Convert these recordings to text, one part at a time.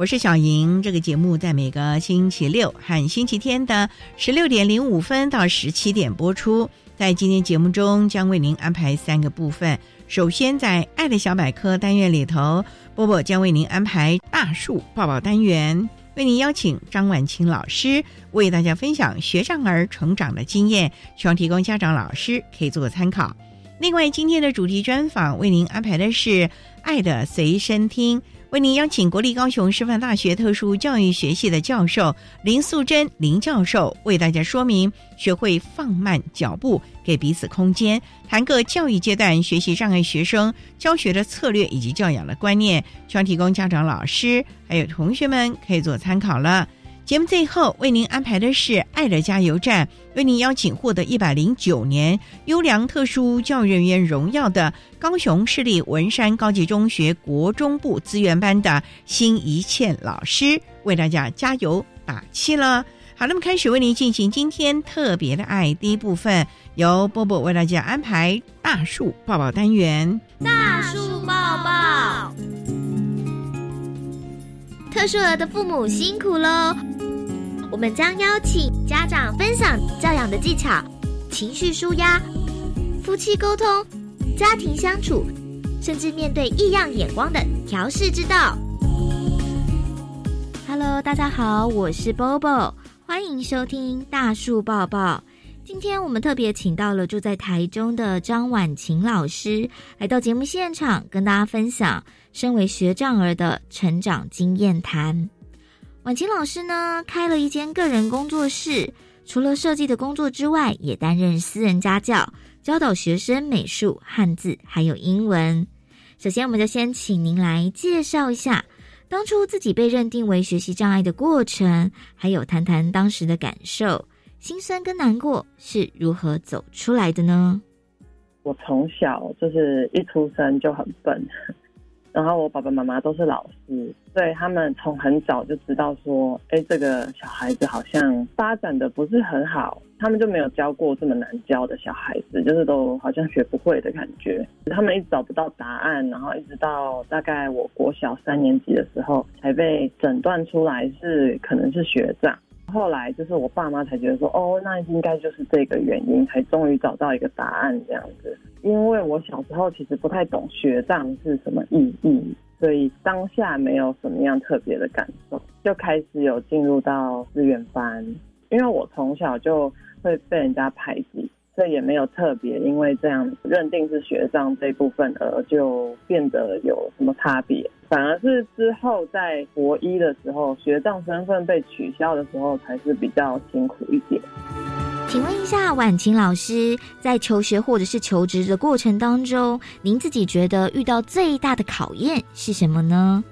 我是小莹，这个节目在每个星期六和星期天的十六点零五分到十七点播出。在今天节目中，将为您安排三个部分。首先，在“爱的小百科”单元里头，波波将为您安排“大树抱抱”单元，为您邀请张婉清老师为大家分享学障儿成长的经验，希望提供家长老师可以做个参考。另外，今天的主题专访为您安排的是“爱的随身听”。为您邀请国立高雄师范大学特殊教育学系的教授林素贞林教授，为大家说明学会放慢脚步，给彼此空间，谈个教育阶段学习障碍学生教学的策略以及教养的观念，希望提供家长、老师还有同学们可以做参考了。节目最后为您安排的是“爱的加油站”，为您邀请获得一百零九年优良特殊教育人员荣耀的高雄市立文山高级中学国中部资源班的辛怡倩老师，为大家加油打气了。好，那么开始为您进行今天特别的爱第一部分，由波波为大家安排大树抱抱单元。大树抱抱，特殊儿的父母辛苦喽！我们将邀请家长分享教养的技巧、情绪舒压、夫妻沟通、家庭相处，甚至面对异样眼光的调试之道。Hello，大家好，我是 Bobo，欢迎收听大树抱抱。今天我们特别请到了住在台中的张婉晴老师，来到节目现场，跟大家分享身为学障儿的成长经验谈。婉晴老师呢，开了一间个人工作室，除了设计的工作之外，也担任私人家教，教导学生美术、汉字还有英文。首先，我们就先请您来介绍一下当初自己被认定为学习障碍的过程，还有谈谈当时的感受、心酸跟难过是如何走出来的呢？我从小就是一出生就很笨。然后我爸爸妈妈都是老师，所以他们从很早就知道说，哎，这个小孩子好像发展的不是很好，他们就没有教过这么难教的小孩子，就是都好像学不会的感觉。他们一直找不到答案，然后一直到大概我国小三年级的时候，才被诊断出来是可能是学障。后来就是我爸妈才觉得说，哦，那应该就是这个原因，才终于找到一个答案这样子。因为我小时候其实不太懂学障是什么意义，所以当下没有什么样特别的感受，就开始有进入到资源班。因为我从小就会被人家排挤，所以也没有特别因为这样认定是学障这部分而就变得有什么差别。反而是之后在国一的时候，学障身份被取消的时候，才是比较辛苦一点。请问一下，婉晴老师，在求学或者是求职的过程当中，您自己觉得遇到最大的考验是什么呢？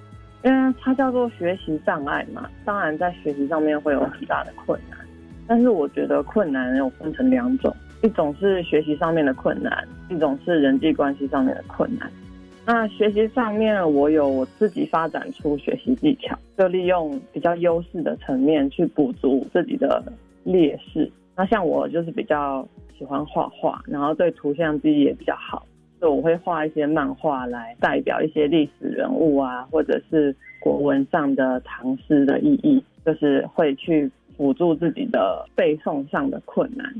嗯，它叫做学习障碍嘛。当然，在学习上面会有很大的困难，但是我觉得困难有分成两种，一种是学习上面的困难，一种是人际关系上面的困难。那学习上面，我有我自己发展出学习技巧，就利用比较优势的层面去补足自己的劣势。那像我就是比较喜欢画画，然后对图像记忆也比较好，所以我会画一些漫画来代表一些历史人物啊，或者是国文上的唐诗的意义，就是会去辅助自己的背诵上的困难。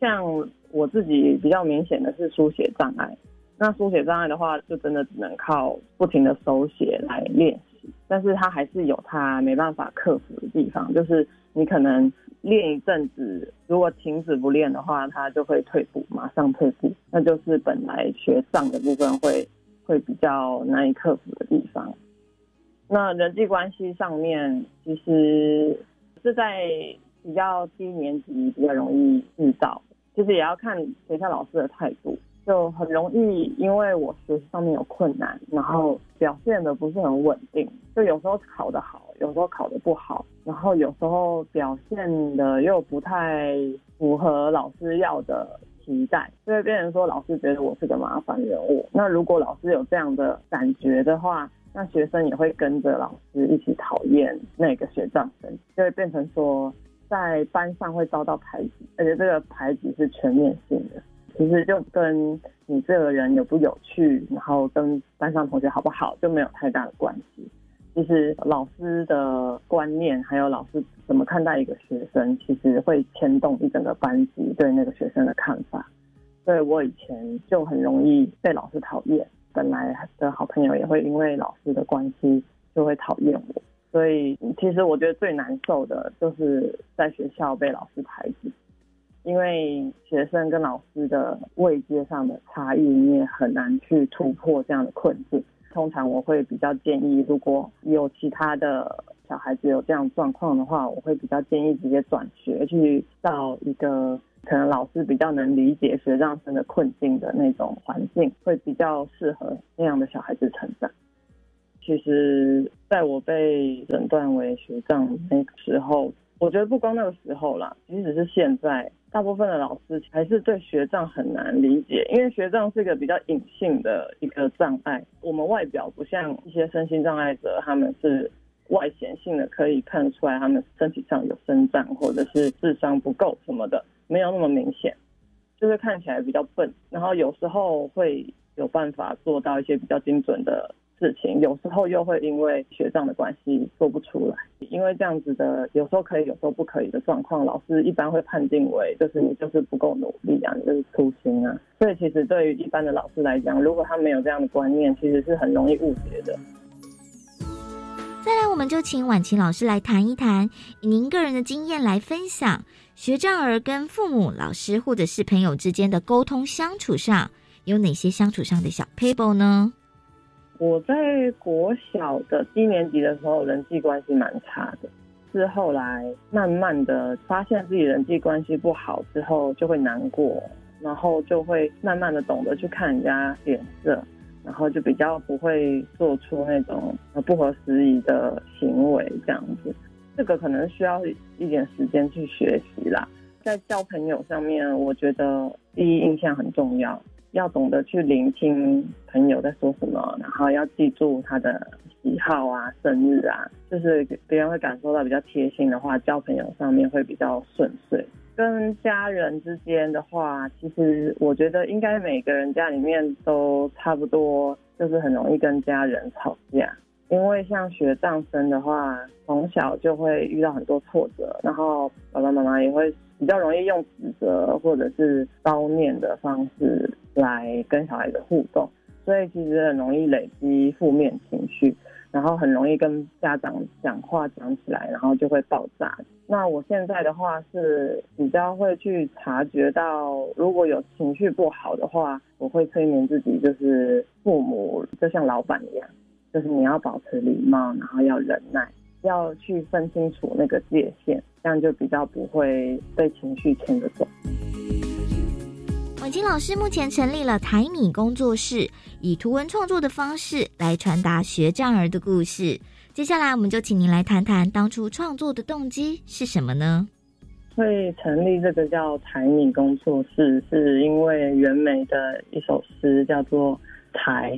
像我自己比较明显的是书写障碍，那书写障碍的话，就真的只能靠不停的手写来练习，但是它还是有它没办法克服的地方，就是你可能练一阵子，如果停止不练的话，它就会退步，马上退步，那就是本来学障的部分会会比较难以克服的地方。那人际关系上面，其实是在比较低年级比较容易遇到。其实也要看学校老师的态度，就很容易因为我学习上面有困难，然后表现的不是很稳定，就有时候考得好，有时候考得不好，然后有时候表现的又不太符合老师要的期待，就会变成说老师觉得我是个麻烦人物。那如果老师有这样的感觉的话，那学生也会跟着老师一起讨厌那个学障生，就会变成说。在班上会遭到排挤，而且这个排挤是全面性的。其实就跟你这个人有不有趣，然后跟班上同学好不好就没有太大的关系。其实老师的观念，还有老师怎么看待一个学生，其实会牵动一整个班级对那个学生的看法。所以我以前就很容易被老师讨厌，本来的好朋友也会因为老师的关系就会讨厌我。所以，其实我觉得最难受的就是在学校被老师排挤，因为学生跟老师的位阶上的差异，你也很难去突破这样的困境。通常我会比较建议，如果有其他的小孩子有这样状况的话，我会比较建议直接转学，去到一个可能老师比较能理解学障生的困境的那种环境，会比较适合那样的小孩子成长。其实，在我被诊断为学障那个时候，我觉得不光那个时候啦，即使是现在，大部分的老师还是对学障很难理解，因为学障是一个比较隐性的一个障碍。我们外表不像一些身心障碍者，他们是外显性的，可以看出来他们身体上有生障或者是智商不够什么的，没有那么明显，就是看起来比较笨，然后有时候会有办法做到一些比较精准的。事情有时候又会因为学障的关系做不出来，因为这样子的有时候可以，有时候不可以的状况，老师一般会判定为就是你就是不够努力啊，你就是粗心啊。所以其实对于一般的老师来讲，如果他没有这样的观念，其实是很容易误解的。再来，我们就请婉晴老师来谈一谈，以您个人的经验来分享，学障儿跟父母、老师或者是朋友之间的沟通相处上，有哪些相处上的小 paper 呢？我在国小的低年级的时候，人际关系蛮差的。是后来慢慢的发现自己人际关系不好之后，就会难过，然后就会慢慢的懂得去看人家脸色，然后就比较不会做出那种不合时宜的行为这样子。这个可能需要一点时间去学习啦。在交朋友上面，我觉得第一印象很重要。要懂得去聆听朋友在说什么，然后要记住他的喜好啊、生日啊，就是别人会感受到比较贴心的话，交朋友上面会比较顺遂。跟家人之间的话，其实我觉得应该每个人家里面都差不多，就是很容易跟家人吵架。因为像学障生的话，从小就会遇到很多挫折，然后爸爸妈妈也会比较容易用指责或者是叨念的方式。来跟小孩子互动，所以其实很容易累积负面情绪，然后很容易跟家长讲话讲起来，然后就会爆炸。那我现在的话是比较会去察觉到，如果有情绪不好的话，我会催眠自己，就是父母就像老板一样，就是你要保持礼貌，然后要忍耐，要去分清楚那个界限，这样就比较不会被情绪牵着走。婉清老师目前成立了台米工作室，以图文创作的方式来传达学障儿的故事。接下来，我们就请您来谈谈当初创作的动机是什么呢？会成立这个叫台米工作室，是因为袁枚的一首诗叫做《台》，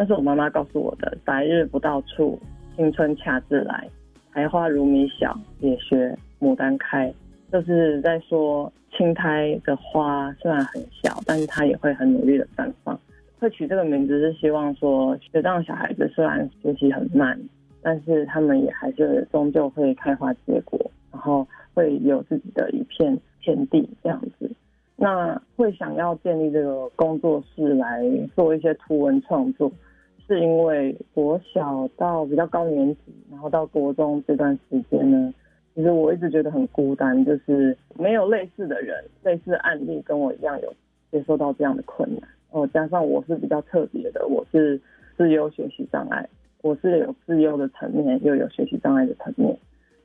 那是我妈妈告诉我的：“白日不到处，青春恰自来。台花如米小，也学牡丹开。就是在说青苔的花虽然很小，但是它也会很努力的绽放。会取这个名字是希望说，学长小孩子虽然学习很慢，但是他们也还是终究会开花结果，然后会有自己的一片天地这样子。那会想要建立这个工作室来做一些图文创作，是因为国小到比较高年级，然后到国中这段时间呢，其实我一直觉得很孤单，就是没有类似的人、类似案例跟我一样有接受到这样的困难。哦，加上我是比较特别的，我是自由学习障碍，我是有自由的层面，又有学习障碍的层面，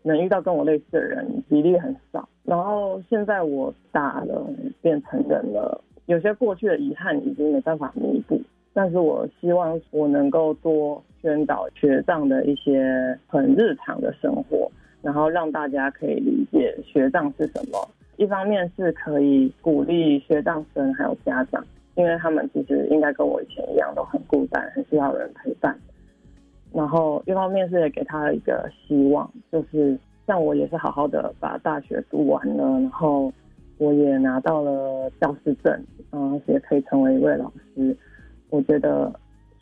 能遇到跟我类似的人比例很少。然后现在我大了，变成人了，有些过去的遗憾已经没办法弥补。但是我希望我能够多宣导学障的一些很日常的生活，然后让大家可以理解学障是什么。一方面是可以鼓励学障生还有家长。因为他们其实应该跟我以前一样，都很孤单，很需要人陪伴。然后一方面是也给他一个希望，就是像我也是好好的把大学读完了，然后我也拿到了教师证，嗯，也可以成为一位老师。我觉得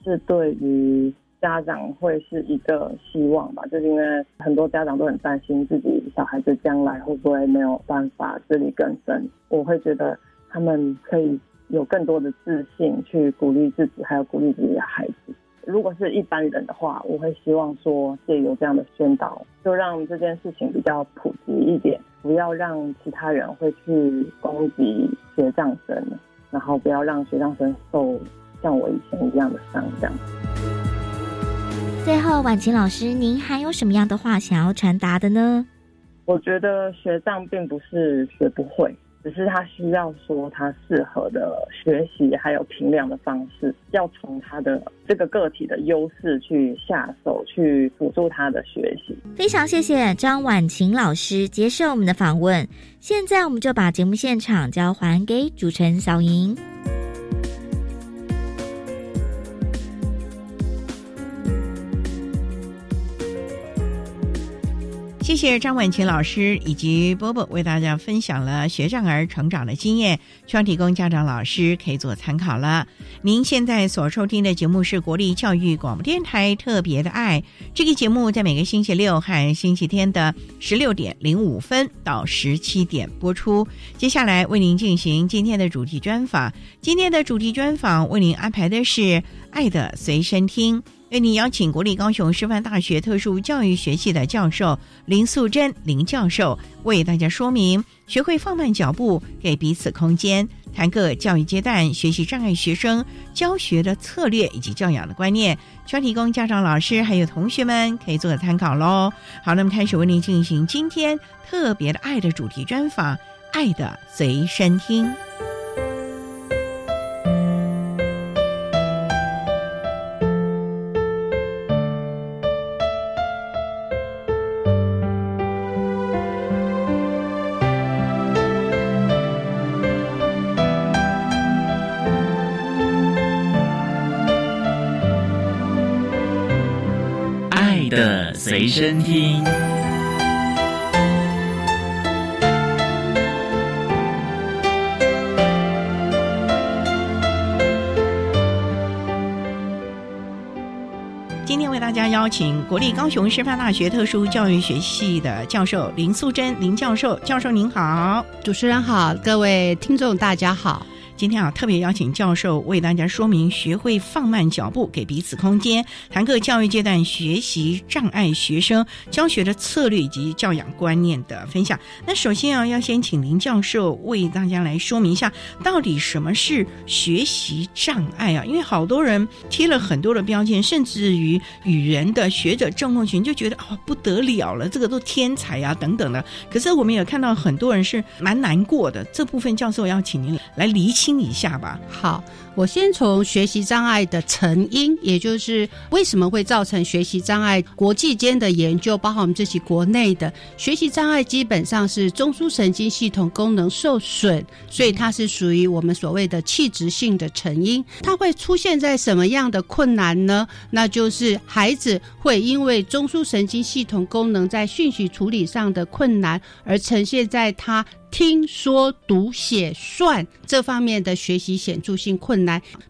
是对于家长会是一个希望吧，就是因为很多家长都很担心自己小孩子将来会不会没有办法自力更生。我会觉得他们可以。有更多的自信去鼓励自己，还有鼓励自己的孩子。如果是一般人的话，我会希望说借由这样的宣导，就让这件事情比较普及一点，不要让其他人会去攻击学障生，然后不要让学障生受像我以前一样的伤。这样。最后，婉晴老师，您还有什么样的话想要传达的呢？我觉得学障并不是学不会。只是他需要说他适合的学习还有评量的方式，要从他的这个个体的优势去下手，去辅助他的学习。非常谢谢张婉晴老师接受我们的访问。现在我们就把节目现场交还给主持人小莹。谢谢张婉晴老师以及波波为大家分享了学障儿成长的经验，希望提供家长老师可以做参考了。您现在所收听的节目是国立教育广播电台特别的爱，这个节目在每个星期六和星期天的十六点零五分到十七点播出。接下来为您进行今天的主题专访，今天的主题专访为您安排的是《爱的随身听》。为你邀请国立高雄师范大学特殊教育学系的教授林素贞林教授，为大家说明学会放慢脚步，给彼此空间，谈个教育阶段学习障碍学生教学的策略以及教养的观念，需要提供家长、老师还有同学们可以做个参考喽。好，那么开始为您进行今天特别的爱的主题专访，《爱的随身听》。随身听。今天为大家邀请国立高雄师范大学特殊教育学系的教授林素贞林教授，教授您好，主持人好，各位听众大家好。今天啊，特别邀请教授为大家说明学会放慢脚步，给彼此空间，谈个教育阶段学习障碍学生教学的策略以及教养观念的分享。那首先啊，要先请林教授为大家来说明一下，到底什么是学习障碍啊？因为好多人贴了很多的标签，甚至于语言的学者郑梦群就觉得哦不得了了，这个都天才啊等等的。可是我们也看到很多人是蛮难过的。这部分教授要请您来厘清。听一下吧。好，我先从学习障碍的成因，也就是为什么会造成学习障碍，国际间的研究，包括我们自己国内的学习障碍，基本上是中枢神经系统功能受损，所以它是属于我们所谓的器质性的成因。它会出现在什么样的困难呢？那就是孩子会因为中枢神经系统功能在讯息处理上的困难，而呈现在他。听说读写算这方面的学习显著性困难，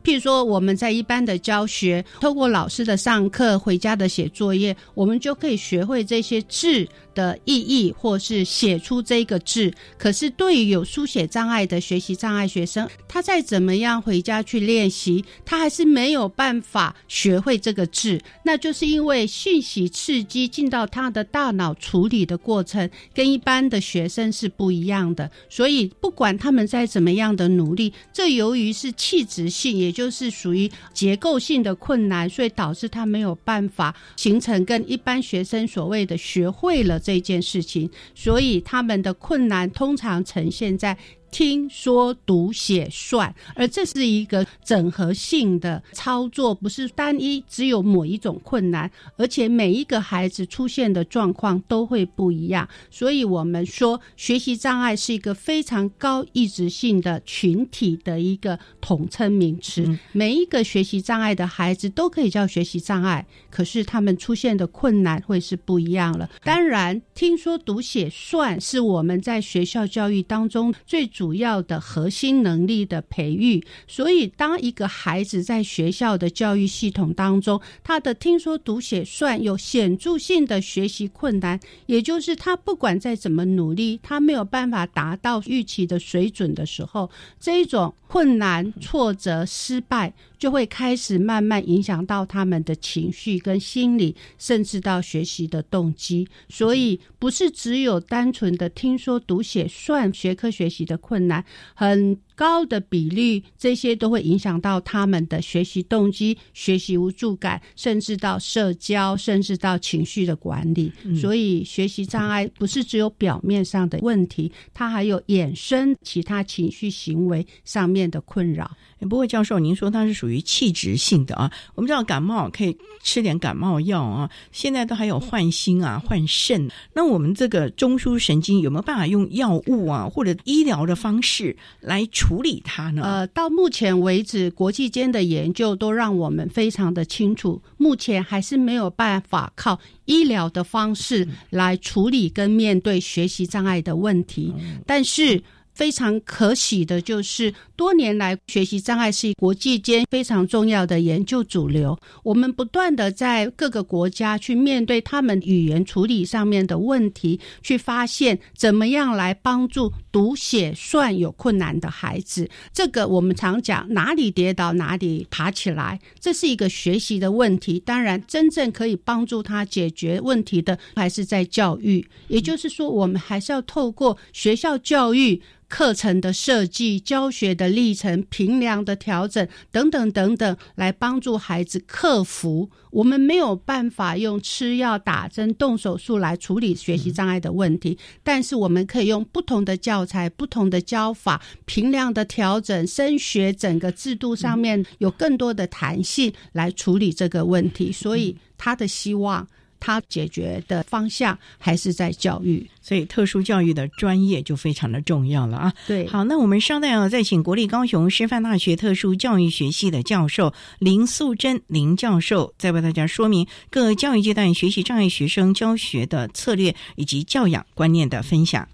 譬如说我们在一般的教学，透过老师的上课、回家的写作业，我们就可以学会这些字的意义，或是写出这个字。可是对于有书写障碍的学习障碍学生，他再怎么样回家去练习，他还是没有办法学会这个字。那就是因为讯息刺激进到他的大脑处理的过程，跟一般的学生是不一样。的，所以不管他们在怎么样的努力，这由于是气质性，也就是属于结构性的困难，所以导致他没有办法形成跟一般学生所谓的学会了这件事情，所以他们的困难通常呈现在。听说读写算，而这是一个整合性的操作，不是单一只有某一种困难，而且每一个孩子出现的状况都会不一样。所以，我们说学习障碍是一个非常高意志性的群体的一个统称名词。每一个学习障碍的孩子都可以叫学习障碍，可是他们出现的困难会是不一样了。当然，听说读写算是我们在学校教育当中最。主主要的核心能力的培育，所以当一个孩子在学校的教育系统当中，他的听说读写算有显著性的学习困难，也就是他不管再怎么努力，他没有办法达到预期的水准的时候，这一种困难、挫折、失败。就会开始慢慢影响到他们的情绪跟心理，甚至到学习的动机。所以，不是只有单纯的听说读写算学科学习的困难，很。高的比率，这些都会影响到他们的学习动机、学习无助感，甚至到社交，甚至到情绪的管理。所以，学习障碍不是只有表面上的问题，它还有衍生其他情绪行为上面的困扰。不过，教授，您说它是属于器质性的啊？我们知道感冒可以吃点感冒药啊，现在都还有换心啊、换肾。那我们这个中枢神经有没有办法用药物啊，或者医疗的方式来处？处理它呢？呃，到目前为止，国际间的研究都让我们非常的清楚，目前还是没有办法靠医疗的方式来处理跟面对学习障碍的问题，但是。非常可喜的就是，多年来学习障碍是国际间非常重要的研究主流。我们不断的在各个国家去面对他们语言处理上面的问题，去发现怎么样来帮助读写算有困难的孩子。这个我们常讲，哪里跌倒哪里爬起来，这是一个学习的问题。当然，真正可以帮助他解决问题的，还是在教育。也就是说，我们还是要透过学校教育。课程的设计、教学的历程、评量的调整等等等等，来帮助孩子克服。我们没有办法用吃药、打针、动手术来处理学习障碍的问题，但是我们可以用不同的教材、不同的教法、平量的调整、升学整个制度上面有更多的弹性来处理这个问题。所以他的希望。他解决的方向还是在教育，所以特殊教育的专业就非常的重要了啊。对，好，那我们稍待啊再请国立高雄师范大学特殊教育学系的教授林素贞林教授，再为大家说明各教育阶段学习障碍学生教学的策略以及教养观念的分享。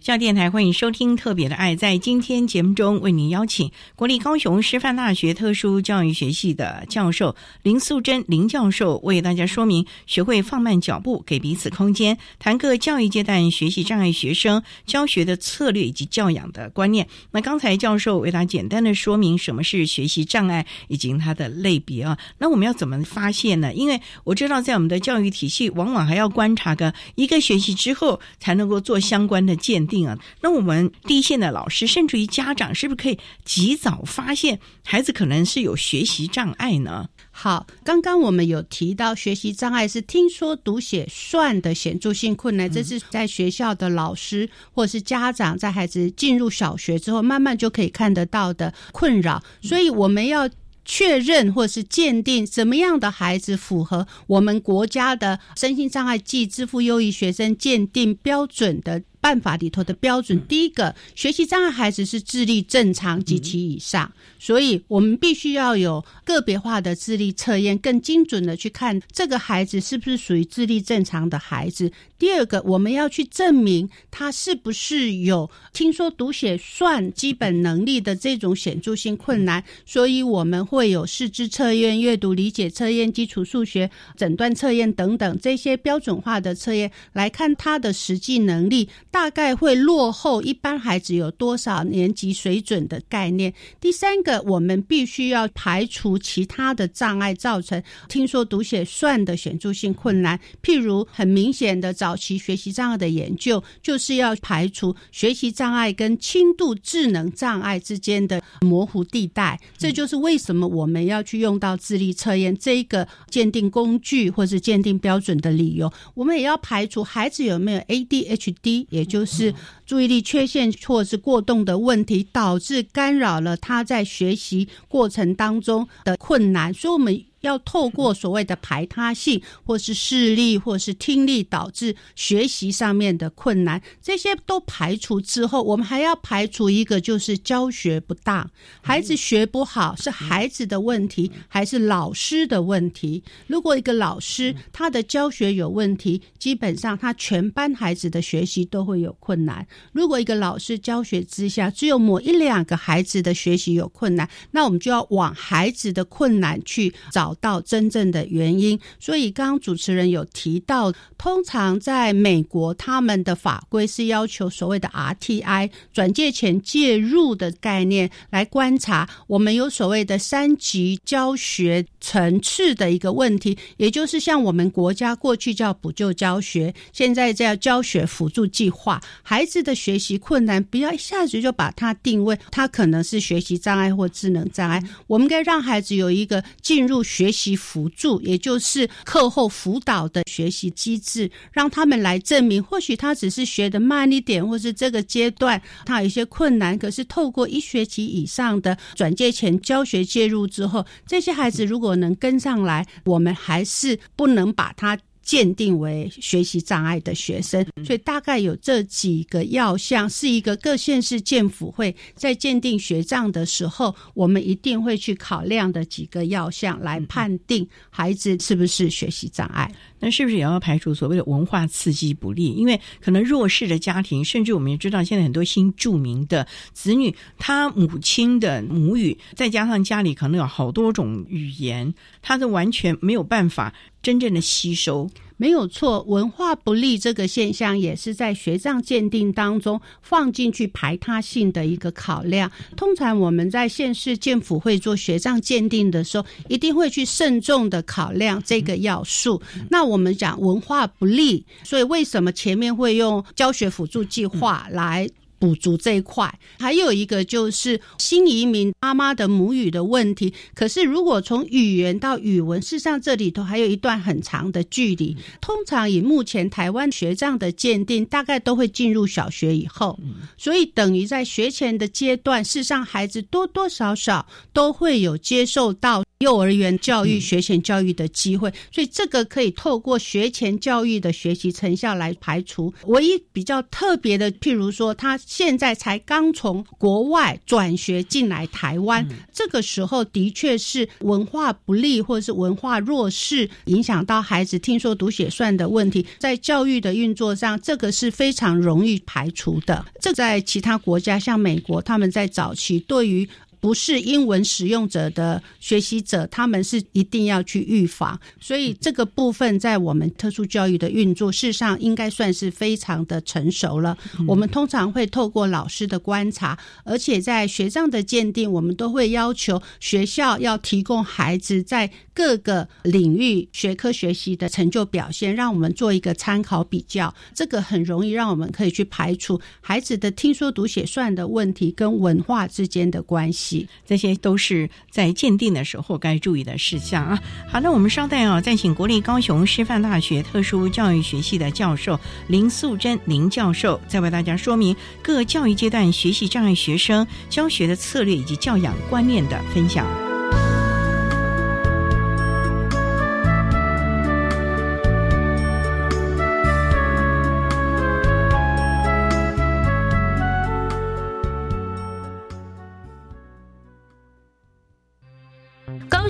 校电台欢迎收听《特别的爱》。在今天节目中，为您邀请国立高雄师范大学特殊教育学系的教授林素贞林教授，为大家说明学会放慢脚步，给彼此空间，谈个教育阶段学习障碍学生教学的策略以及教养的观念。那刚才教授为大家简单的说明什么是学习障碍以及它的类别啊。那我们要怎么发现呢？因为我知道，在我们的教育体系，往往还要观察个一个学期之后，才能够做相关的鉴定。啊。那我们第一线的老师，甚至于家长，是不是可以及早发现孩子可能是有学习障碍呢？好，刚刚我们有提到学习障碍是听说读写算的显著性困难，这是在学校的老师或是家长在孩子进入小学之后，慢慢就可以看得到的困扰，所以我们要。确认或是鉴定什么样的孩子符合我们国家的身心障碍暨支付优异学生鉴定标准的办法里头的标准，第一个，学习障碍孩子是智力正常及其以上，所以我们必须要有个别化的智力测验，更精准的去看这个孩子是不是属于智力正常的孩子。第二个，我们要去证明他是不是有听说读写算基本能力的这种显著性困难，所以我们会有视知测验、阅读理解测验、基础数学诊断测验等等这些标准化的测验，来看他的实际能力大概会落后一般孩子有多少年级水准的概念。第三个，我们必须要排除其他的障碍造成听说读写算的显著性困难，譬如很明显的。早期学习障碍的研究就是要排除学习障碍跟轻度智能障碍之间的模糊地带，这就是为什么我们要去用到智力测验这个鉴定工具或是鉴定标准的理由。我们也要排除孩子有没有 ADHD，也就是注意力缺陷或是过动的问题，导致干扰了他在学习过程当中的困难。所以，我们。要透过所谓的排他性，或是视力，或是听力，导致学习上面的困难，这些都排除之后，我们还要排除一个，就是教学不当，孩子学不好是孩子的问题，还是老师的问题？如果一个老师他的教学有问题，基本上他全班孩子的学习都会有困难。如果一个老师教学之下只有某一两个孩子的学习有困难，那我们就要往孩子的困难去找。找到真正的原因，所以刚刚主持人有提到，通常在美国，他们的法规是要求所谓的 RTI 转介前介入的概念来观察我们有所谓的三级教学层次的一个问题，也就是像我们国家过去叫补救教学，现在叫教学辅助计划，孩子的学习困难，不要一下子就把它定位，他可能是学习障碍或智能障碍，我们该让孩子有一个进入。学习辅助，也就是课后辅导的学习机制，让他们来证明，或许他只是学的慢一点，或是这个阶段他有一些困难。可是透过一学期以上的转介前教学介入之后，这些孩子如果能跟上来，我们还是不能把他。鉴定为学习障碍的学生，所以大概有这几个要项，是一个各县市建府会在鉴定学障的时候，我们一定会去考量的几个要项来判定孩子是不是学习障碍。那是不是也要排除所谓的文化刺激不利？因为可能弱势的家庭，甚至我们也知道，现在很多新著名的子女，他母亲的母语，再加上家里可能有好多种语言，他是完全没有办法真正的吸收。没有错，文化不利这个现象也是在学障鉴定当中放进去排他性的一个考量。通常我们在县市建府会做学障鉴定的时候，一定会去慎重的考量这个要素。那我们讲文化不利，所以为什么前面会用教学辅助计划来？补足这一块，还有一个就是新移民妈妈的母语的问题。可是，如果从语言到语文，事实上这里头还有一段很长的距离。通常以目前台湾学障的鉴定，大概都会进入小学以后，所以等于在学前的阶段，事实上孩子多多少少都会有接受到。幼儿园教育、学前教育的机会，所以这个可以透过学前教育的学习成效来排除。唯一比较特别的，譬如说，他现在才刚从国外转学进来台湾，这个时候的确是文化不利或者是文化弱势，影响到孩子听说读写算的问题，在教育的运作上，这个是非常容易排除的。这在其他国家，像美国，他们在早期对于不是英文使用者的学习者，他们是一定要去预防，所以这个部分在我们特殊教育的运作，事实上应该算是非常的成熟了。我们通常会透过老师的观察，而且在学障的鉴定，我们都会要求学校要提供孩子在。各个领域学科学习的成就表现，让我们做一个参考比较。这个很容易让我们可以去排除孩子的听说读写算的问题跟文化之间的关系，这些都是在鉴定的时候该注意的事项啊。好，那我们稍待啊，再请国立高雄师范大学特殊教育学系的教授林素贞林教授，再为大家说明各教育阶段学习障碍学生教学的策略以及教养观念的分享。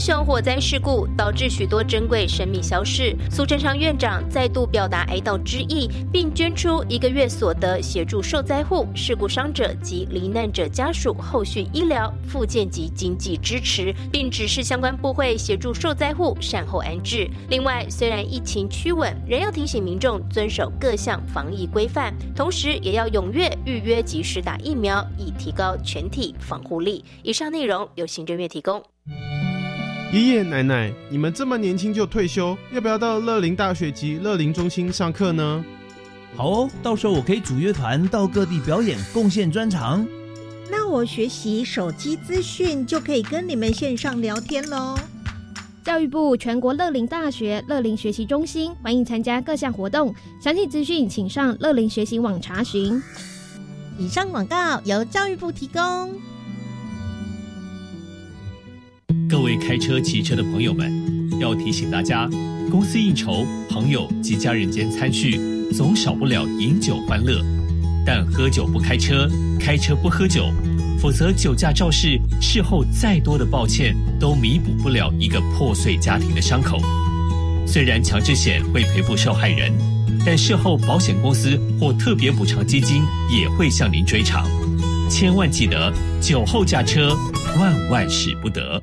雄火灾事故导致许多珍贵生命消逝，苏贞昌院长再度表达哀悼之意，并捐出一个月所得协助受灾户、事故伤者及罹难者家属后续医疗、复健及经济支持，并指示相关部会协助受灾户善后安置。另外，虽然疫情趋稳，仍要提醒民众遵守各项防疫规范，同时也要踊跃预约及时打疫苗，以提高全体防护力。以上内容由行政院提供。爷爷奶奶，你们这么年轻就退休，要不要到乐龄大学及乐龄中心上课呢？好哦，到时候我可以组乐团到各地表演，贡献专长。那我学习手机资讯就可以跟你们线上聊天喽。教育部全国乐龄大学乐龄学习中心欢迎参加各项活动，详细资讯请上乐龄学习网查询。以上广告由教育部提供。各位开车、骑车的朋友们，要提醒大家，公司应酬、朋友及家人间餐叙，总少不了饮酒欢乐。但喝酒不开车，开车不喝酒，否则酒驾肇事，事后再多的抱歉，都弥补不了一个破碎家庭的伤口。虽然强制险会赔付受害人，但事后保险公司或特别补偿基金也会向您追偿。千万记得，酒后驾车，万万使不得。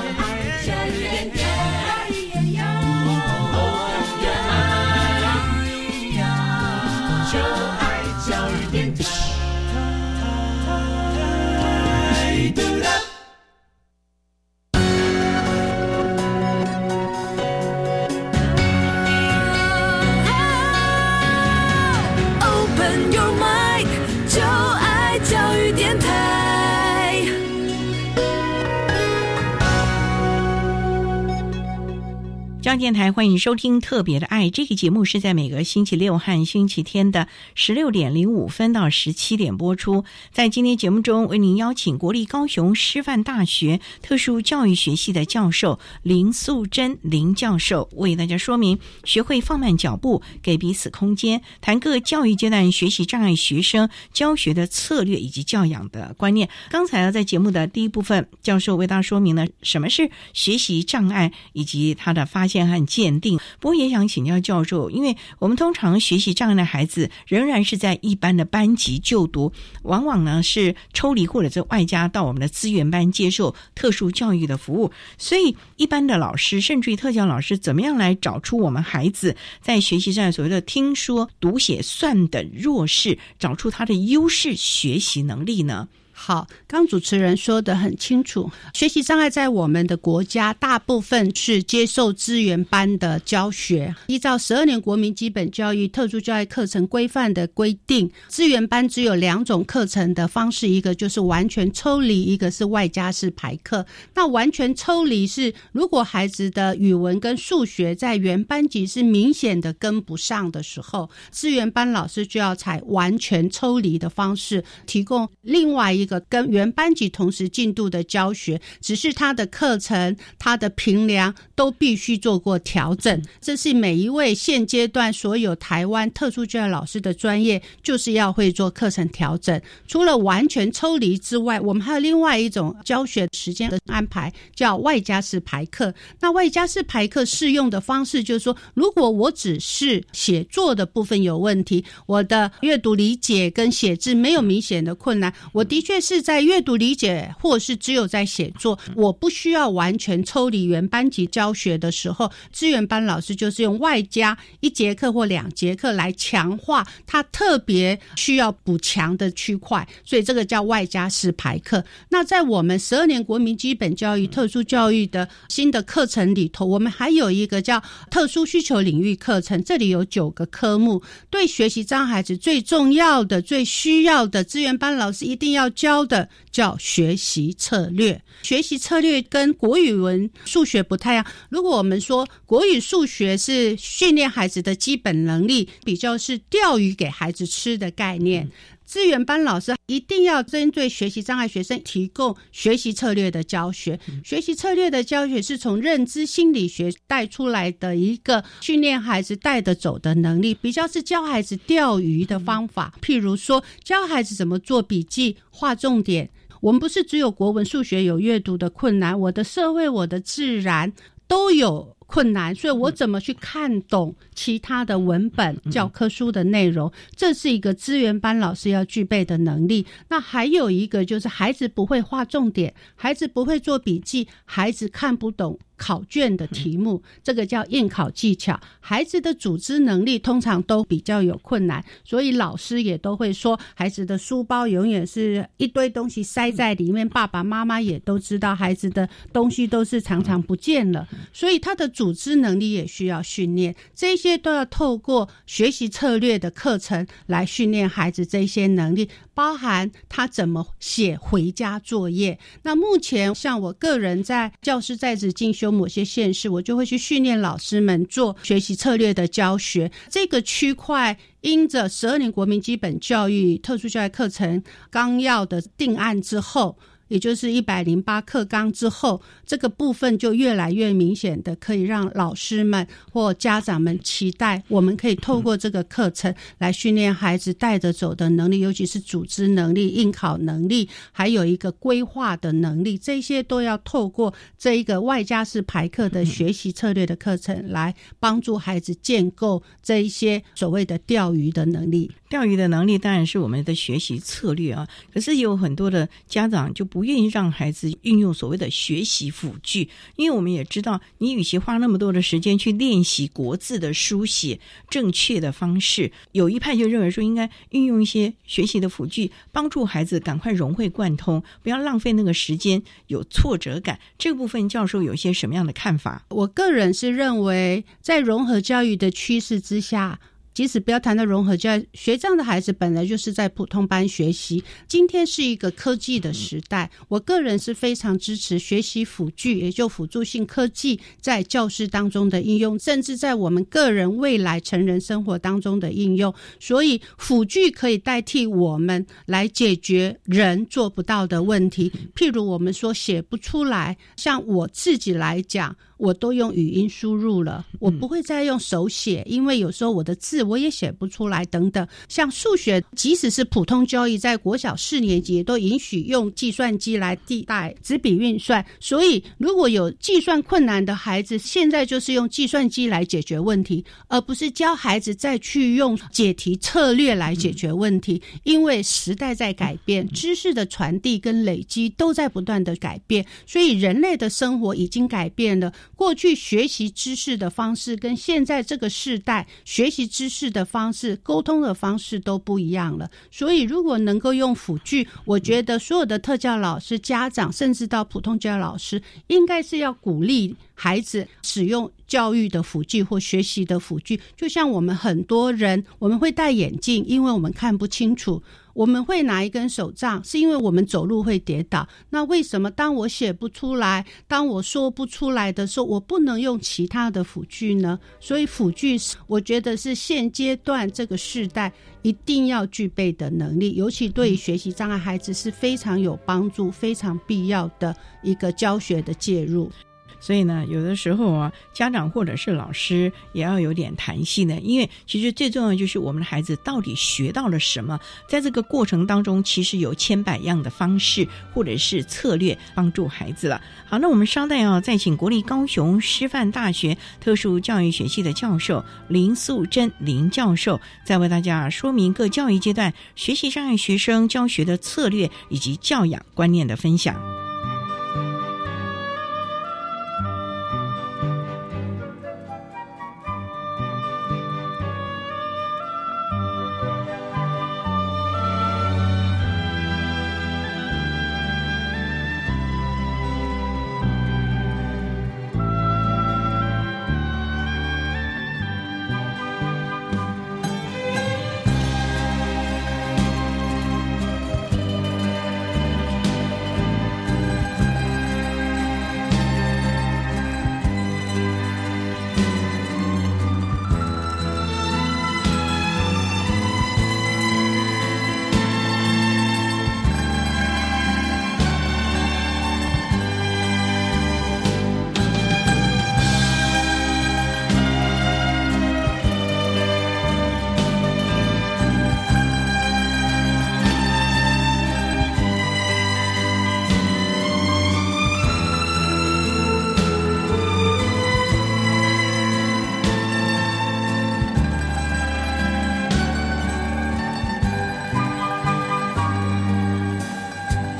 央电台欢迎收听《特别的爱》这个节目，是在每个星期六和星期天的十六点零五分到十七点播出。在今天节目中，为您邀请国立高雄师范大学特殊教育学系的教授林素贞林教授，为大家说明学会放慢脚步，给彼此空间，谈各教育阶段学习障碍学生教学的策略以及教养的观念。刚才呢，在节目的第一部分，教授为大家说明了什么是学习障碍以及他的发现和鉴定，不过也想请教教授，因为我们通常学习障碍的孩子仍然是在一般的班级就读，往往呢是抽离或者是外加到我们的资源班接受特殊教育的服务，所以一般的老师甚至于特教老师，怎么样来找出我们孩子在学习上所谓的听说读写算的弱势，找出他的优势学习能力呢？好，刚主持人说的很清楚，学习障碍在我们的国家大部分是接受资源班的教学。依照十二年国民基本教育特殊教育课程规范的规定，资源班只有两种课程的方式，一个就是完全抽离，一个是外加式排课。那完全抽离是，如果孩子的语文跟数学在原班级是明显的跟不上的时候，资源班老师就要采完全抽离的方式，提供另外一个。跟原班级同时进度的教学，只是他的课程、他的评量都必须做过调整。这是每一位现阶段所有台湾特殊教育老师的专业，就是要会做课程调整。除了完全抽离之外，我们还有另外一种教学时间的安排，叫外加式排课。那外加式排课适用的方式，就是说，如果我只是写作的部分有问题，我的阅读理解跟写字没有明显的困难，我的确。是在阅读理解，或是只有在写作，我不需要完全抽离原班级教学的时候，资源班老师就是用外加一节课或两节课来强化他特别需要补强的区块，所以这个叫外加式排课。那在我们十二年国民基本教育、特殊教育的新的课程里头，我们还有一个叫特殊需求领域课程，这里有九个科目，对学习障碍孩子最重要的、最需要的资源班老师一定要教的叫学习策略。学习策略跟国语文、数学不太一样。如果我们说国语、数学是训练孩子的基本能力，比较是钓鱼给孩子吃的概念。资源班老师一定要针对学习障碍学生提供学习策略的教学。学习策略的教学是从认知心理学带出来的一个训练孩子带得走的能力，比较是教孩子钓鱼的方法。譬如说，教孩子怎么做笔记、划重点。我们不是只有国文、数学有阅读的困难，我的社会、我的自然都有。困难，所以我怎么去看懂其他的文本、教科书的内容？这是一个资源班老师要具备的能力。那还有一个就是孩子不会画重点，孩子不会做笔记，孩子看不懂。考卷的题目，这个叫应考技巧。孩子的组织能力通常都比较有困难，所以老师也都会说，孩子的书包永远是一堆东西塞在里面。爸爸妈妈也都知道，孩子的东西都是常常不见了，所以他的组织能力也需要训练。这些都要透过学习策略的课程来训练孩子这些能力。包含他怎么写回家作业。那目前像我个人在教师在职进修某些县市，我就会去训练老师们做学习策略的教学。这个区块因着十二年国民基本教育特殊教育课程纲要的定案之后。也就是一百零八课纲之后，这个部分就越来越明显的，可以让老师们或家长们期待，我们可以透过这个课程来训练孩子带着走的能力，尤其是组织能力、应考能力，还有一个规划的能力，这些都要透过这一个外加式排课的学习策略的课程来帮助孩子建构这一些所谓的钓鱼的能力。钓鱼的能力当然是我们的学习策略啊，可是有很多的家长就不不愿意让孩子运用所谓的学习辅具，因为我们也知道，你与其花那么多的时间去练习国字的书写正确的方式，有一派就认为说应该运用一些学习的辅具，帮助孩子赶快融会贯通，不要浪费那个时间有挫折感。这部分教授有一些什么样的看法？我个人是认为，在融合教育的趋势之下。即使不要谈到融合教育，学这样的孩子本来就是在普通班学习。今天是一个科技的时代，我个人是非常支持学习辅具，也就辅助性科技在教室当中的应用，甚至在我们个人未来成人生活当中的应用。所以，辅具可以代替我们来解决人做不到的问题。譬如我们说写不出来，像我自己来讲。我都用语音输入了，我不会再用手写，因为有时候我的字我也写不出来。等等，像数学，即使是普通教育，在国小四年级都允许用计算机来替代纸笔运算。所以，如果有计算困难的孩子，现在就是用计算机来解决问题，而不是教孩子再去用解题策略来解决问题。因为时代在改变，知识的传递跟累积都在不断的改变，所以人类的生活已经改变了。过去学习知识的方式跟现在这个时代学习知识的方式、沟通的方式都不一样了。所以，如果能够用辅具，我觉得所有的特教老师、家长，甚至到普通教老师，应该是要鼓励孩子使用教育的辅具或学习的辅具。就像我们很多人，我们会戴眼镜，因为我们看不清楚。我们会拿一根手杖，是因为我们走路会跌倒。那为什么当我写不出来、当我说不出来的时候，我不能用其他的辅具呢？所以辅具是，我觉得是现阶段这个时代一定要具备的能力，尤其对于学习障碍孩子是非常有帮助、非常必要的一个教学的介入。所以呢，有的时候啊，家长或者是老师也要有点弹性的，因为其实最重要就是我们的孩子到底学到了什么，在这个过程当中，其实有千百样的方式或者是策略帮助孩子了。好，那我们稍待啊，再请国立高雄师范大学特殊教育学系的教授林素贞林教授，再为大家说明各教育阶段学习障碍学生教学的策略以及教养观念的分享。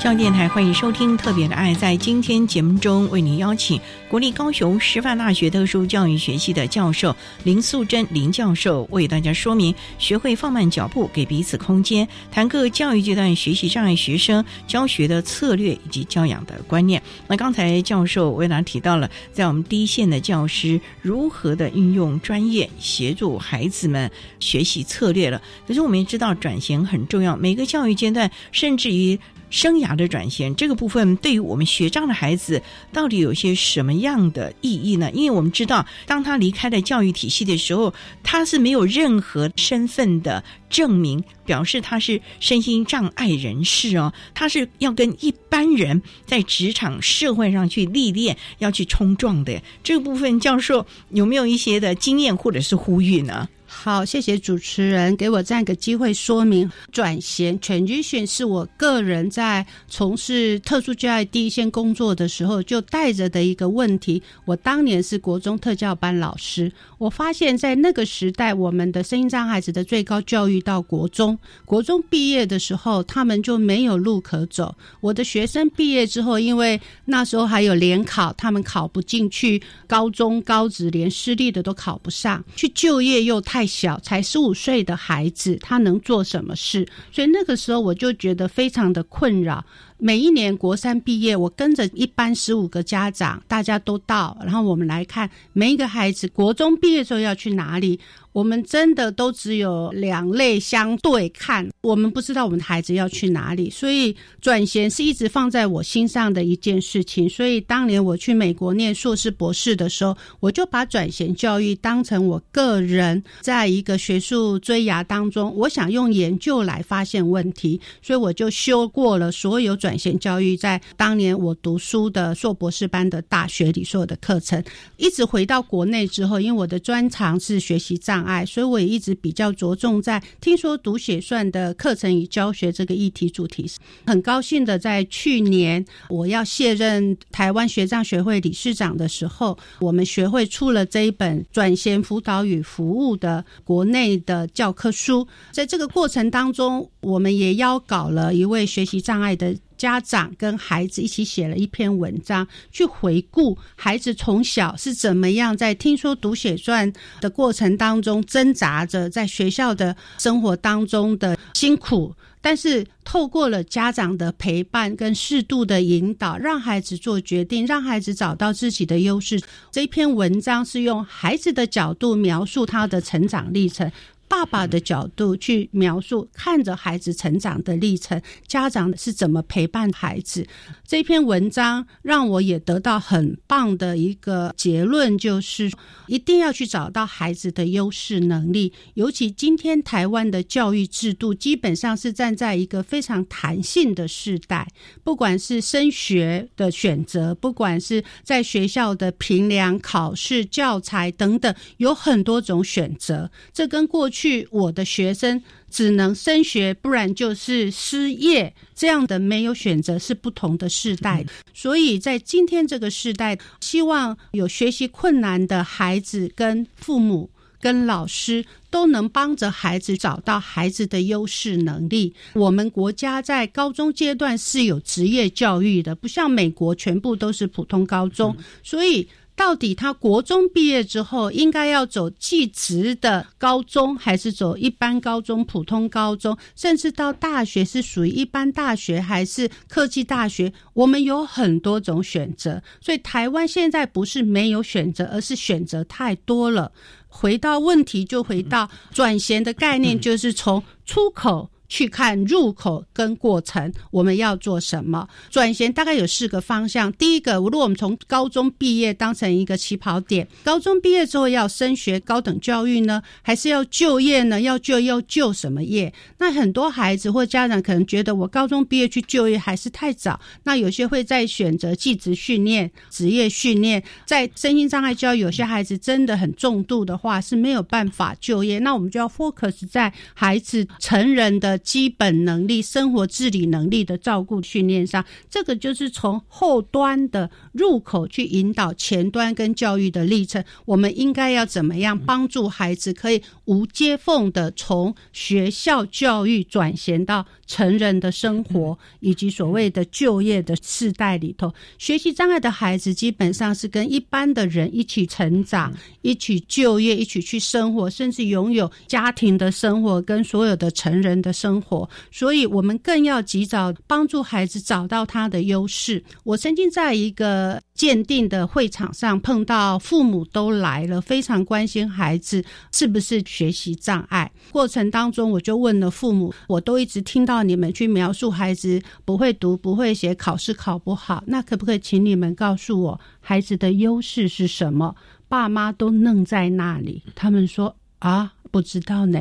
教育电台欢迎收听《特别的爱》。在今天节目中，为您邀请国立高雄师范大学特殊教育学系的教授林素贞林教授，为大家说明学会放慢脚步，给彼此空间，谈各教育阶段学习障碍学生教学的策略以及教养的观念。那刚才教授为大家提到了，在我们第一线的教师如何的运用专业协助孩子们学习策略了。可是我们也知道，转型很重要，每个教育阶段，甚至于。生涯的转型这个部分，对于我们学障的孩子，到底有些什么样的意义呢？因为我们知道，当他离开了教育体系的时候，他是没有任何身份的证明，表示他是身心障碍人士哦，他是要跟一般人在职场社会上去历练，要去冲撞的。这个部分，教授有没有一些的经验或者是呼吁呢？好，谢谢主持人给我这样一个机会说明转型。transition 是我个人在从事特殊教育第一线工作的时候就带着的一个问题。我当年是国中特教班老师，我发现在那个时代，我们的声音障碍子的最高教育到国中，国中毕业的时候，他们就没有路可走。我的学生毕业之后，因为那时候还有联考，他们考不进去高中高职，连私立的都考不上，去就业又太。太小才十五岁的孩子，他能做什么事？所以那个时候我就觉得非常的困扰。每一年国三毕业，我跟着一班十五个家长，大家都到，然后我们来看每一个孩子国中毕业之后要去哪里。我们真的都只有两类相对看，我们不知道我们的孩子要去哪里，所以转衔是一直放在我心上的一件事情。所以当年我去美国念硕士博士的时候，我就把转衔教育当成我个人在一个学术追涯当中，我想用研究来发现问题，所以我就修过了所有转衔教育在当年我读书的硕博士班的大学里所有的课程，一直回到国内之后，因为我的专长是学习障。爱，所以我也一直比较着重在听说读写算的课程与教学这个议题主题。很高兴的，在去年我要卸任台湾学障学会理事长的时候，我们学会出了这一本转型辅导与服务的国内的教科书。在这个过程当中，我们也邀稿了一位学习障碍的。家长跟孩子一起写了一篇文章，去回顾孩子从小是怎么样在听说读写算的过程当中挣扎着，在学校的生活当中的辛苦，但是透过了家长的陪伴跟适度的引导，让孩子做决定，让孩子找到自己的优势。这篇文章是用孩子的角度描述他的成长历程。爸爸的角度去描述，看着孩子成长的历程，家长是怎么陪伴孩子。这篇文章让我也得到很棒的一个结论，就是一定要去找到孩子的优势能力。尤其今天台湾的教育制度，基本上是站在一个非常弹性的时代，不管是升学的选择，不管是在学校的评量、考试、教材等等，有很多种选择。这跟过去我的学生。只能升学，不然就是失业，这样的没有选择是不同的世代。所以在今天这个世代，希望有学习困难的孩子跟父母跟老师都能帮着孩子找到孩子的优势能力。我们国家在高中阶段是有职业教育的，不像美国全部都是普通高中，所以。到底他国中毕业之后应该要走技职的高中，还是走一般高中、普通高中，甚至到大学是属于一般大学还是科技大学？我们有很多种选择，所以台湾现在不是没有选择，而是选择太多了。回到问题，就回到转衔的概念，就是从出口。去看入口跟过程，我们要做什么转型？大概有四个方向。第一个，如果我们从高中毕业当成一个起跑点，高中毕业之后要升学高等教育呢，还是要就业呢？要就要就什么业？那很多孩子或家长可能觉得，我高中毕业去就业还是太早。那有些会在选择技职训练、职业训练，在身心障碍教育，有些孩子真的很重度的话是没有办法就业。那我们就要 focus 在孩子成人的。基本能力、生活自理能力的照顾训练上，这个就是从后端的入口去引导前端跟教育的历程。我们应该要怎么样帮助孩子可以无接缝的从学校教育转型到成人的生活，以及所谓的就业的世代里头？学习障碍的孩子基本上是跟一般的人一起成长、一起就业、一起去生活，甚至拥有家庭的生活跟所有的成人的生。生活，所以我们更要及早帮助孩子找到他的优势。我曾经在一个鉴定的会场上碰到父母都来了，非常关心孩子是不是学习障碍。过程当中，我就问了父母，我都一直听到你们去描述孩子不会读、不会写，考试考不好。那可不可以请你们告诉我孩子的优势是什么？爸妈都愣在那里，他们说啊，不知道呢。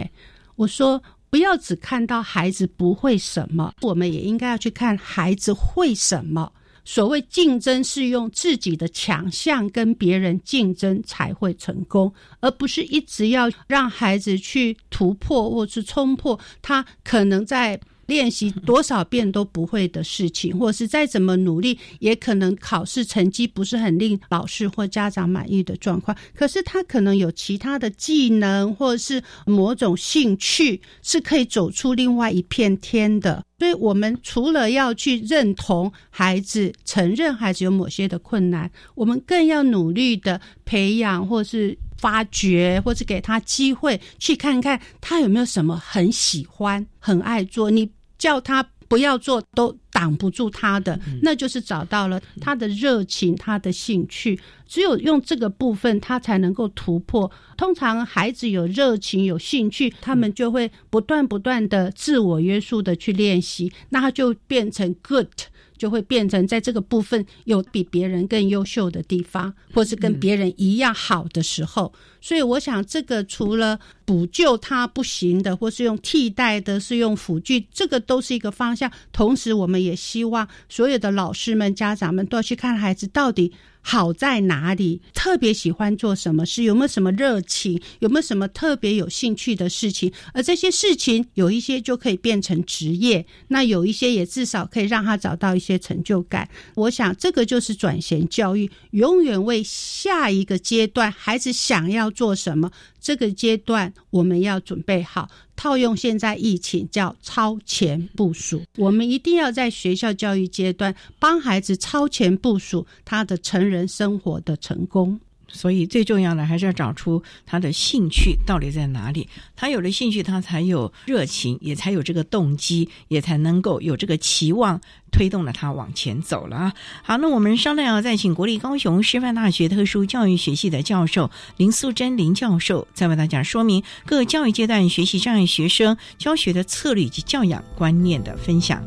我说。不要只看到孩子不会什么，我们也应该要去看孩子会什么。所谓竞争，是用自己的强项跟别人竞争才会成功，而不是一直要让孩子去突破或是冲破他可能在。练习多少遍都不会的事情，或是再怎么努力，也可能考试成绩不是很令老师或家长满意的状况。可是他可能有其他的技能，或者是某种兴趣，是可以走出另外一片天的。所以，我们除了要去认同孩子、承认孩子有某些的困难，我们更要努力的培养，或是发掘，或是给他机会，去看看他有没有什么很喜欢、很爱做。你。叫他不要做，都挡不住他的，那就是找到了他的热情，他的兴趣。只有用这个部分，他才能够突破。通常孩子有热情、有兴趣，他们就会不断不断的自我约束的去练习，那他就变成 good。就会变成在这个部分有比别人更优秀的地方，或是跟别人一样好的时候。所以，我想这个除了补救他不行的，或是用替代的，是用辅具，这个都是一个方向。同时，我们也希望所有的老师们、家长们都要去看孩子到底。好在哪里？特别喜欢做什么事？有没有什么热情？有没有什么特别有兴趣的事情？而这些事情有一些就可以变成职业，那有一些也至少可以让他找到一些成就感。我想这个就是转型教育，永远为下一个阶段孩子想要做什么。这个阶段我们要准备好，套用现在疫情叫超前部署。我们一定要在学校教育阶段帮孩子超前部署他的成人生活的成功。所以最重要的还是要找出他的兴趣到底在哪里。他有了兴趣，他才有热情，也才有这个动机，也才能够有这个期望，推动了他往前走了啊。好，那我们商量要再请国立高雄师范大学特殊教育学系的教授林素贞林教授，再为大家说明各教育阶段学习障碍学生教学的策略及教养观念的分享。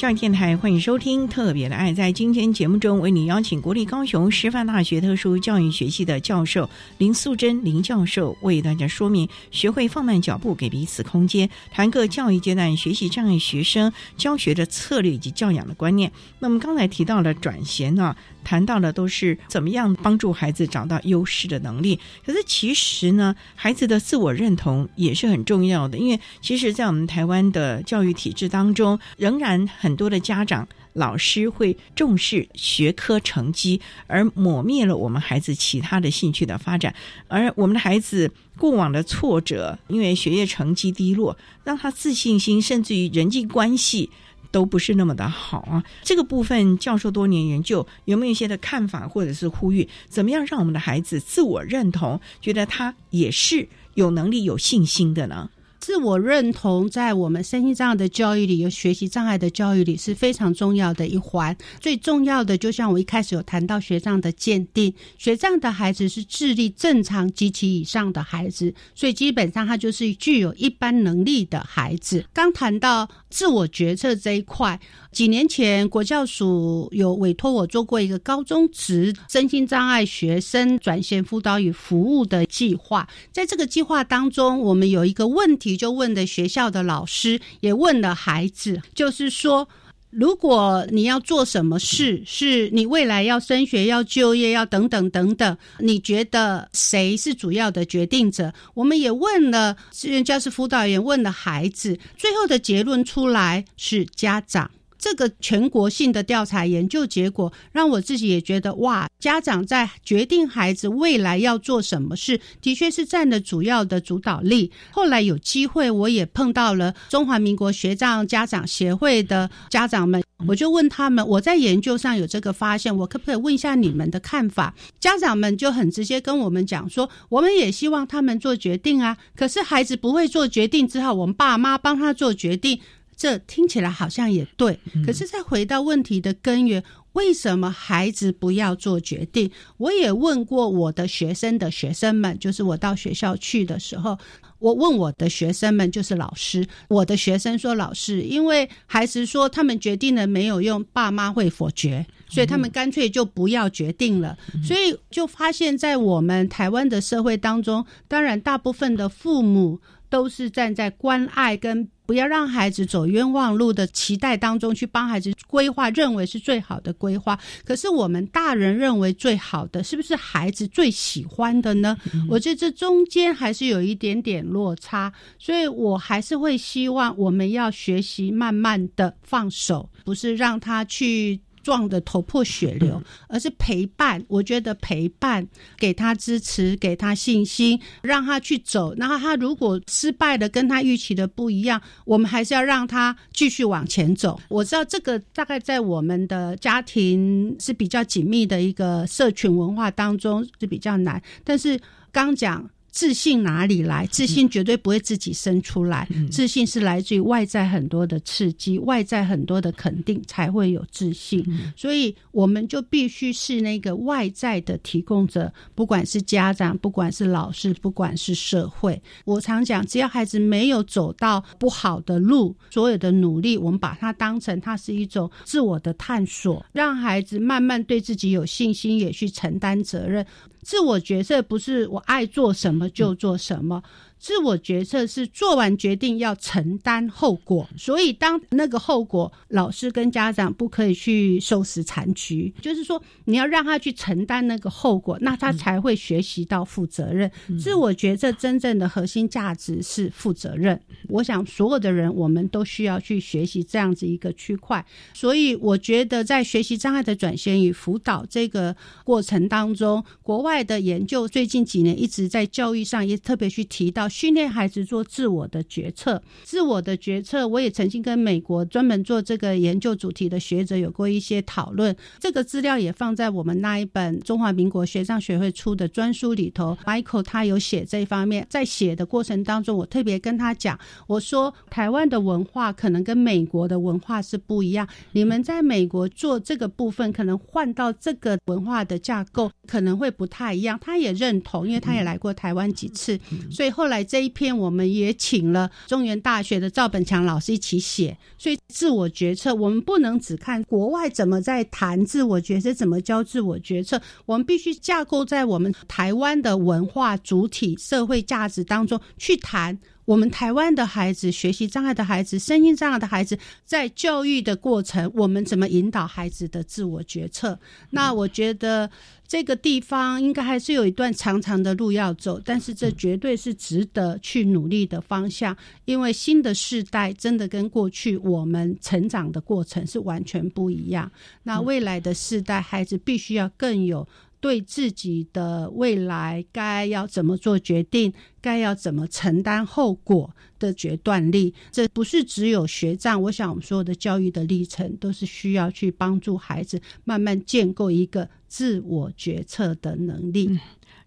教育电台欢迎收听《特别的爱》。在今天节目中，为你邀请国立高雄师范大学特殊教育学系的教授林素贞林教授，为大家说明学会放慢脚步，给彼此空间，谈各教育阶段学习障碍学生教学的策略以及教养的观念。那么刚才提到了转衔啊。谈到的都是怎么样帮助孩子找到优势的能力，可是其实呢，孩子的自我认同也是很重要的。因为其实，在我们台湾的教育体制当中，仍然很很多的家长、老师会重视学科成绩，而抹灭了我们孩子其他的兴趣的发展。而我们的孩子过往的挫折，因为学业成绩低落，让他自信心甚至于人际关系。都不是那么的好啊！这个部分教授多年研究，有没有一些的看法或者是呼吁？怎么样让我们的孩子自我认同，觉得他也是有能力、有信心的呢？自我认同在我们身心障碍的教育里，有学习障碍的教育里是非常重要的一环。最重要的，就像我一开始有谈到学障的鉴定，学障的孩子是智力正常及其以上的孩子，所以基本上他就是具有一般能力的孩子。刚谈到自我决策这一块。几年前，国教署有委托我做过一个高中职身心障碍学生转衔辅导与服务的计划。在这个计划当中，我们有一个问题，就问的学校的老师，也问了孩子，就是说，如果你要做什么事，是你未来要升学、要就业、要等等等等，你觉得谁是主要的决定者？我们也问了志愿教师辅导员，问了孩子，最后的结论出来是家长。这个全国性的调查研究结果，让我自己也觉得哇，家长在决定孩子未来要做什么事，的确是占了主要的主导力。后来有机会，我也碰到了中华民国学障家长协会的家长们，我就问他们，我在研究上有这个发现，我可不可以问一下你们的看法？家长们就很直接跟我们讲说，我们也希望他们做决定啊，可是孩子不会做决定，之后我们爸妈帮他做决定。这听起来好像也对，可是再回到问题的根源，为什么孩子不要做决定？我也问过我的学生的学生们，就是我到学校去的时候，我问我的学生们，就是老师，我的学生说，老师，因为孩子说他们决定了没有用，爸妈会否决，所以他们干脆就不要决定了。所以就发现，在我们台湾的社会当中，当然大部分的父母都是站在关爱跟。不要让孩子走冤枉路的期待当中去帮孩子规划，认为是最好的规划。可是我们大人认为最好的，是不是孩子最喜欢的呢？我觉得这中间还是有一点点落差，所以我还是会希望我们要学习慢慢的放手，不是让他去。撞得头破血流，而是陪伴。我觉得陪伴，给他支持，给他信心，让他去走。然后他如果失败的跟他预期的不一样，我们还是要让他继续往前走。我知道这个大概在我们的家庭是比较紧密的一个社群文化当中是比较难，但是刚讲。自信哪里来？自信绝对不会自己生出来，自信是来自于外在很多的刺激，外在很多的肯定才会有自信。所以我们就必须是那个外在的提供者，不管是家长，不管是老师，不管是社会。我常讲，只要孩子没有走到不好的路，所有的努力，我们把它当成它是一种自我的探索，让孩子慢慢对自己有信心，也去承担责任。自我角色不是我爱做什么就做什么。自我决策是做完决定要承担后果，所以当那个后果，老师跟家长不可以去收拾残局，就是说你要让他去承担那个后果，那他才会学习到负责任。自我决策真正的核心价值是负责任。我想所有的人我们都需要去学习这样子一个区块，所以我觉得在学习障碍的转型与辅导这个过程当中，国外的研究最近几年一直在教育上也特别去提到。训练孩子做自我的决策，自我的决策，我也曾经跟美国专门做这个研究主题的学者有过一些讨论。这个资料也放在我们那一本中华民国学障学会出的专书里头。Michael 他有写这一方面，在写的过程当中，我特别跟他讲，我说台湾的文化可能跟美国的文化是不一样。你们在美国做这个部分，可能换到这个文化的架构可能会不太一样。他也认同，因为他也来过台湾几次，所以后来。这一篇我们也请了中原大学的赵本强老师一起写，所以自我决策我们不能只看国外怎么在谈自我决策，怎么教自我决策，我们必须架构在我们台湾的文化主体、社会价值当中去谈。我们台湾的孩子，学习障碍的孩子，身心障碍的孩子，在教育的过程，我们怎么引导孩子的自我决策？那我觉得这个地方应该还是有一段长长的路要走，但是这绝对是值得去努力的方向，因为新的世代真的跟过去我们成长的过程是完全不一样。那未来的世代孩子必须要更有。对自己的未来该要怎么做决定，该要怎么承担后果的决断力，这不是只有学障。我想，我们所有的教育的历程都是需要去帮助孩子慢慢建构一个自我决策的能力。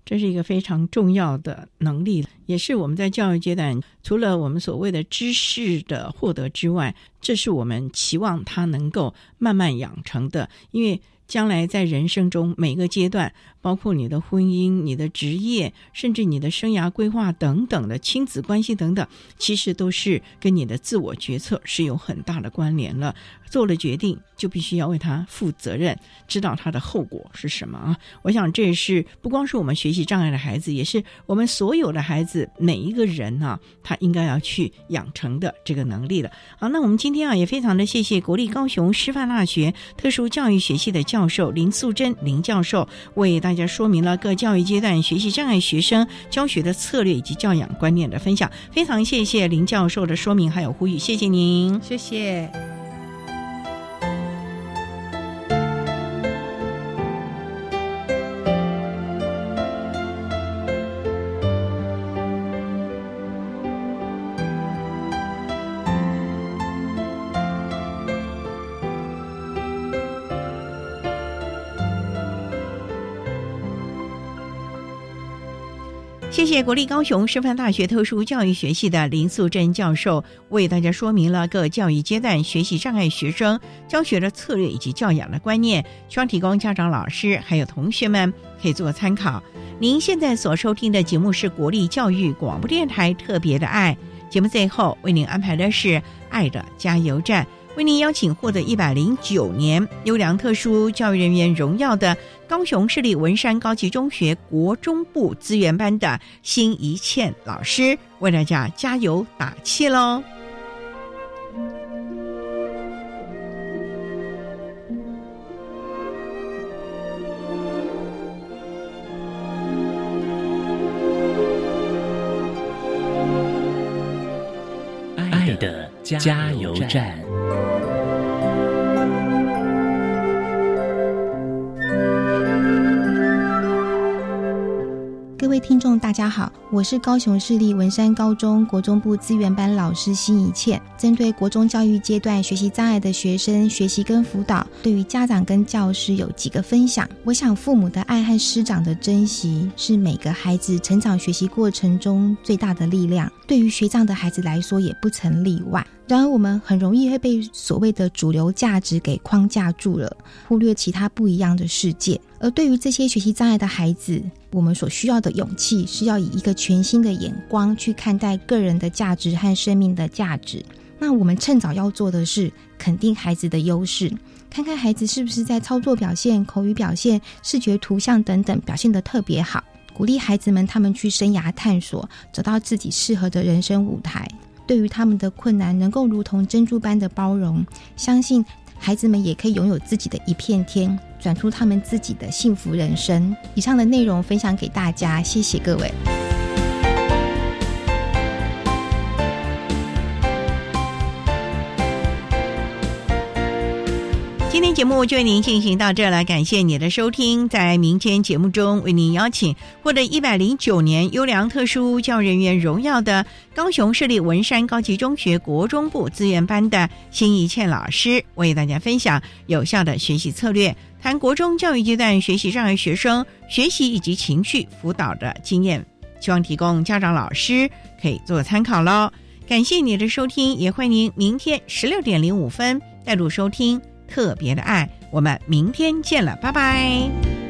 这是一个非常重要的能力，也是我们在教育阶段除了我们所谓的知识的获得之外，这是我们期望他能够慢慢养成的，因为。将来在人生中每个阶段，包括你的婚姻、你的职业，甚至你的生涯规划等等的亲子关系等等，其实都是跟你的自我决策是有很大的关联了。做了决定，就必须要为他负责任，知道他的后果是什么啊！我想这是不光是我们学习障碍的孩子，也是我们所有的孩子，每一个人呢，他应该要去养成的这个能力了。好，那我们今天啊，也非常的谢谢国立高雄师范大学特殊教育学系的教授林素贞林教授，为大家说明了各教育阶段学习障碍学生教学的策略以及教养观念的分享。非常谢谢林教授的说明还有呼吁，谢谢您，谢谢。谢国立高雄师范大学特殊教育学系的林素贞教授为大家说明了各教育阶段学习障碍学生教学的策略以及教养的观念，希望提供家长、老师还有同学们可以做参考。您现在所收听的节目是国立教育广播电台特别的爱节目，最后为您安排的是爱的加油站。为您邀请获得一百零九年优良特殊教育人员荣耀的高雄市立文山高级中学国中部资源班的辛怡倩老师，为大家加油打气喽！爱的加油站。听众大家好，我是高雄市立文山高中国中部资源班老师辛怡倩。针对国中教育阶段学习障碍的学生学习跟辅导，对于家长跟教师有几个分享。我想父母的爱和师长的珍惜是每个孩子成长学习过程中最大的力量，对于学障的孩子来说也不曾例外。然而，我们很容易会被所谓的主流价值给框架住了，忽略其他不一样的世界。而对于这些学习障碍的孩子，我们所需要的勇气是要以一个全新的眼光去看待个人的价值和生命的价值。那我们趁早要做的是肯定孩子的优势，看看孩子是不是在操作表现、口语表现、视觉图像等等表现得特别好，鼓励孩子们他们去生涯探索，找到自己适合的人生舞台。对于他们的困难，能够如同珍珠般的包容，相信。孩子们也可以拥有自己的一片天，转出他们自己的幸福人生。以上的内容分享给大家，谢谢各位。今天节目就为您进行到这了，感谢你的收听。在明天节目中，为您邀请获得一百零九年优良特殊教育人员荣耀的高雄市立文山高级中学国中部资源班的辛怡倩老师，为大家分享有效的学习策略，谈国中教育阶段学习障碍学生学习以及情绪辅导的经验，希望提供家长老师可以做参考喽。感谢你的收听，也欢迎您明天十六点零五分带入收听。特别的爱，我们明天见了，拜拜。